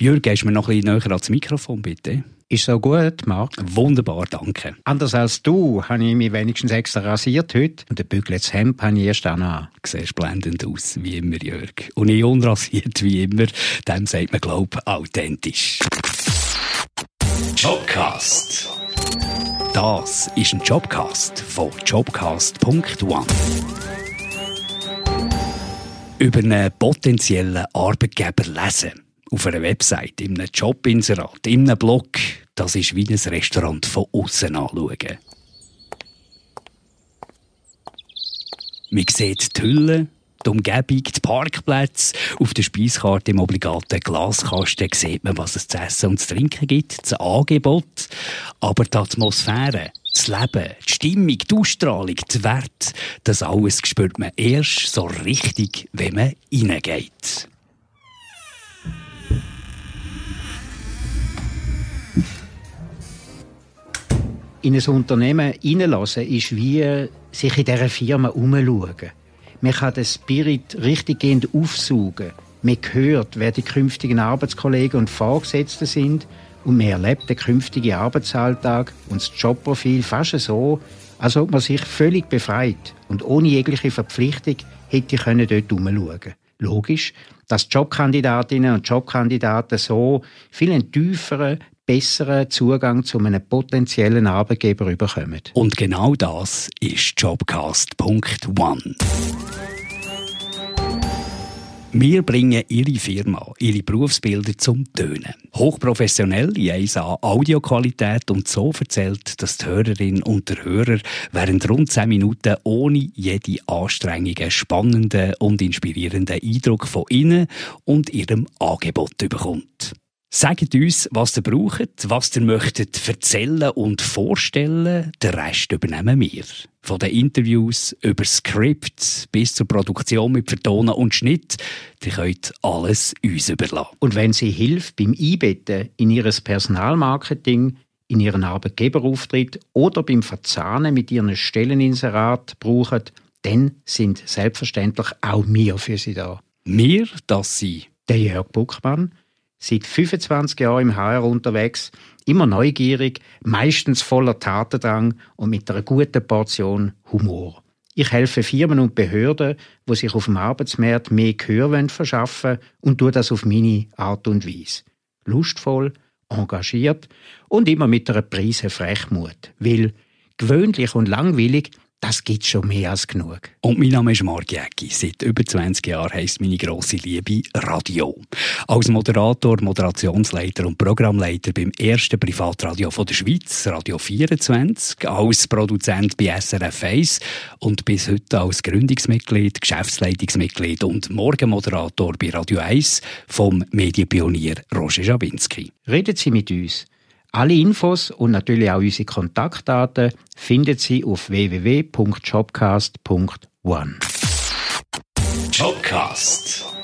Jürgen, gehst du mir noch ein bisschen näher ans Mikrofon, bitte? Ist so gut, Marc? Wunderbar, danke. Anders als du habe ich mich wenigstens extra rasiert heute und ein bügeltes Hemd habe ich erst an. Siehst blendend aus, wie immer, Jörg. Und ich unrasiert, wie immer. Dem sagt man, glaub, authentisch. Jobcast. Das ist ein Jobcast von jobcast.one. Über einen potenziellen Arbeitgeber lesen auf einer Website, in einem Jobinserat, in einem Blog, das ist wie ein Restaurant von außen anschauen. Man sieht die Hülle, die Umgebung, die Parkplätze. Auf der Speiskarte im obligaten Glaskasten sieht man, was es zu essen und zu trinken gibt, das Angebot. Aber die Atmosphäre, das Leben, die Stimmung, die Ausstrahlung, die Wert, das alles spürt man erst so richtig, wenn man reingeht. In ein Unternehmen hineinlassen, ist wie sich in dieser Firma umschauen. Man kann den Spirit richtiggehend aufsaugen. Man hört, wer die künftigen Arbeitskollegen und Vorgesetzten sind und man erlebt den künftigen Arbeitsalltag und das Jobprofil fast so, als ob man sich völlig befreit und ohne jegliche Verpflichtung hätte können dort umschauen. Logisch, dass Jobkandidatinnen und Jobkandidaten so viel tieferen, besseren Zugang zu einem potenziellen Arbeitgeber bekommen. Und genau das ist Jobcast.one. Wir bringen Ihre Firma, Ihre Berufsbilder zum Tönen. Hochprofessionell in 1A Audioqualität und so erzählt, dass die Hörerin und der Hörer während rund 10 Minuten ohne jede Anstrengung einen spannenden und inspirierenden Eindruck von Ihnen und Ihrem Angebot bekommt. Sagt uns, was ihr braucht, was ihr möchtet erzählen und vorstellen. Den Rest übernehmen wir. Von den Interviews über Skript bis zur Produktion mit Vertonen und Schnitt. Ihr könnt alles uns überlassen. Und wenn Sie Hilfe beim Einbetten in Ihr Personalmarketing, in Ihren Arbeitgeberauftritt oder beim Verzahnen mit Ihren Stelleninserat brauchen, dann sind selbstverständlich auch wir für Sie da. Wir, das sind der Jörg Buckmann, seit 25 Jahren im HR unterwegs, immer neugierig, meistens voller Tatendrang und mit einer guten Portion Humor. Ich helfe Firmen und Behörden, wo sich auf dem Arbeitsmarkt mehr Gehör verschaffen und tue das auf meine Art und Weise. Lustvoll, engagiert und immer mit einer Prise Frechmut. Weil gewöhnlich und langweilig das gibt schon mehr als genug. Und mein Name ist Marc Jäcki. Seit über 20 Jahren heisst meine grosse Liebe Radio. Als Moderator, Moderationsleiter und Programmleiter beim ersten Privatradio von der Schweiz, Radio 24, als Produzent bei SRF 1 und bis heute als Gründungsmitglied, Geschäftsleitungsmitglied und Morgenmoderator bei Radio 1 vom Medienpionier Roger Jabinski. Reden Sie mit uns. Alle Infos und natürlich auch unsere Kontaktdaten finden Sie auf www.jobcast.one. Jobcast.